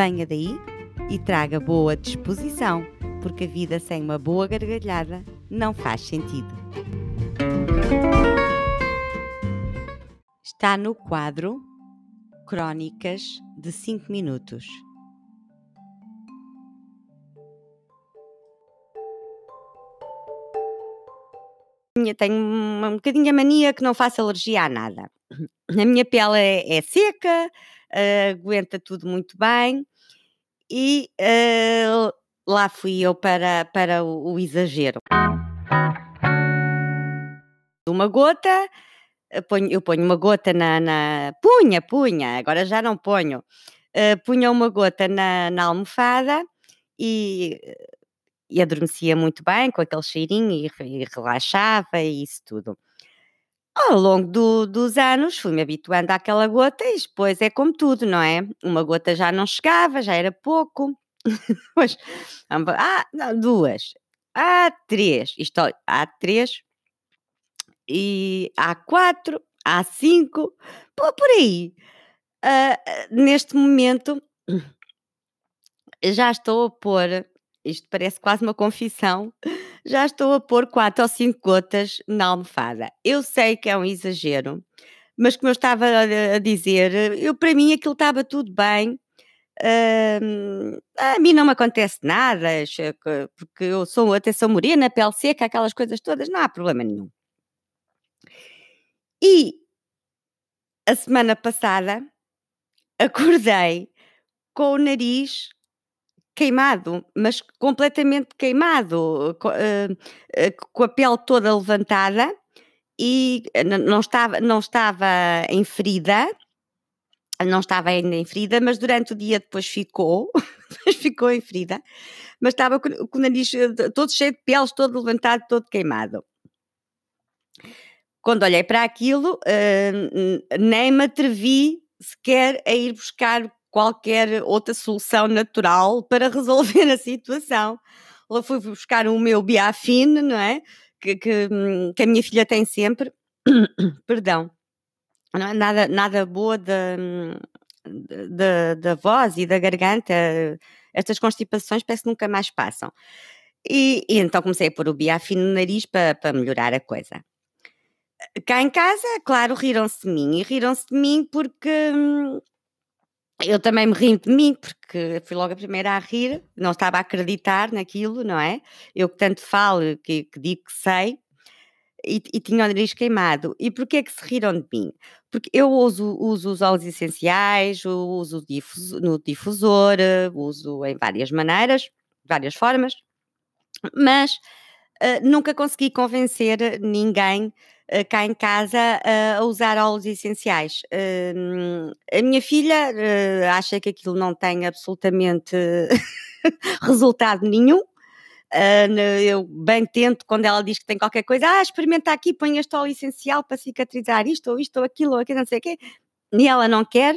Venha daí e traga boa disposição, porque a vida sem uma boa gargalhada não faz sentido. Está no quadro Crónicas de 5 Minutos. Tenho um bocadinho a mania que não faço alergia a nada. A minha pele é, é seca, uh, aguenta tudo muito bem e uh, lá fui eu para, para o, o exagero. Uma gota, eu ponho, eu ponho uma gota na, na, Punha, punha, agora já não ponho. Uh, punha uma gota na, na almofada e, e adormecia muito bem com aquele cheirinho e, e relaxava e isso tudo. Ao longo do dos anos fui-me habituando àquela gota e depois é como tudo, não é? Uma gota já não chegava, já era pouco. Depois, ah, não, 2, ah, 3, isto há 3 e há 4, há 5, por por aí. Ah, neste momento já estou a pôr, isto parece quase uma confissão, já estou a pôr quatro ou cinco gotas na almofada. Eu sei que é um exagero, mas como eu estava a, dizer, eu para mim aquilo estava tudo bem. Uh, a mim não me acontece nada, porque eu sou até sou morena, pele seca, aquelas coisas todas, não há problema nenhum. E a semana passada acordei com o nariz queimado, mas completamente queimado, com, uh, uh, com a pele toda levantada e não estava, não estava em ferida, não estava ainda em ferida, mas durante o dia depois ficou, ficou em ferida, mas estava com, com, o nariz eh, todo cheio de peles, todo levantado, todo queimado. Quando olhei para aquilo, nem me atrevi sequer a ir buscar qualquer outra solução natural para resolver a situação. Lá fui buscar o meu biafine, não é? Que, que, que, a minha filha tem sempre. Perdão. É nada, nada boa da, da, da voz e da garganta. Estas constipações parece que nunca mais passam. E, e então comecei a pôr o biafine no nariz para, para melhorar a coisa. Cá em casa, claro, riram-se de mim. E riram-se de mim porque hum, eu também me ri de mim, porque fui logo a primeira a rir, não estava a acreditar naquilo, não é? Eu que tanto falo, que, que digo que sei, e, e, tinha o nariz queimado. E porquê é que se riram de mim? Porque eu uso, uso os óleos essenciais, uso no difusor, uso em várias maneiras, várias formas, mas uh, nunca consegui convencer ninguém uh, cá em casa uh, a usar óleos essenciais. A minha filha eh, acha que aquilo não tem absolutamente resultado nenhum. eu bem tento quando ela diz que tem qualquer coisa, ah, experimenta aqui, põe este óleo essencial para cicatrizar isto ou isto ou aquilo ou aquilo, não sei o quê. E ela não quer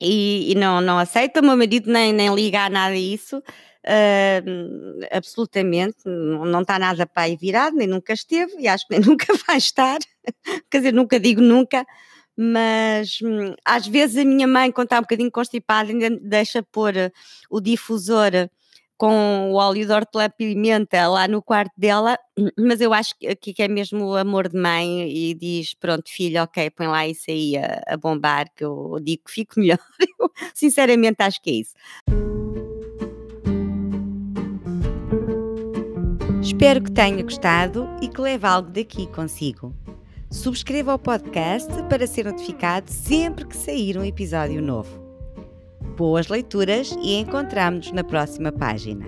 e, e não, não aceita. O meu marido nem, nem liga a nada a isso. Uh, absolutamente, não está nada para aí virado, nem nunca esteve, e acho que nem nunca vai estar, quer dizer, nunca digo nunca, mas hum, às vezes a minha mãe, quando está um bocadinho constipada, ainda deixa pôr o difusor com o óleo de hortelã-pimenta lá no quarto dela, mas eu acho que, que é mesmo o amor de mãe e diz, pronto filho, ok, põe lá isso aí a, a bombar, que eu digo que fico melhor, eu, sinceramente acho que é isso. Espero que tenha gostado e que leve algo daqui consigo. Subscreva o podcast para ser notificado sempre que sair um episódio novo. Boas leituras e encontramos-nos na próxima página.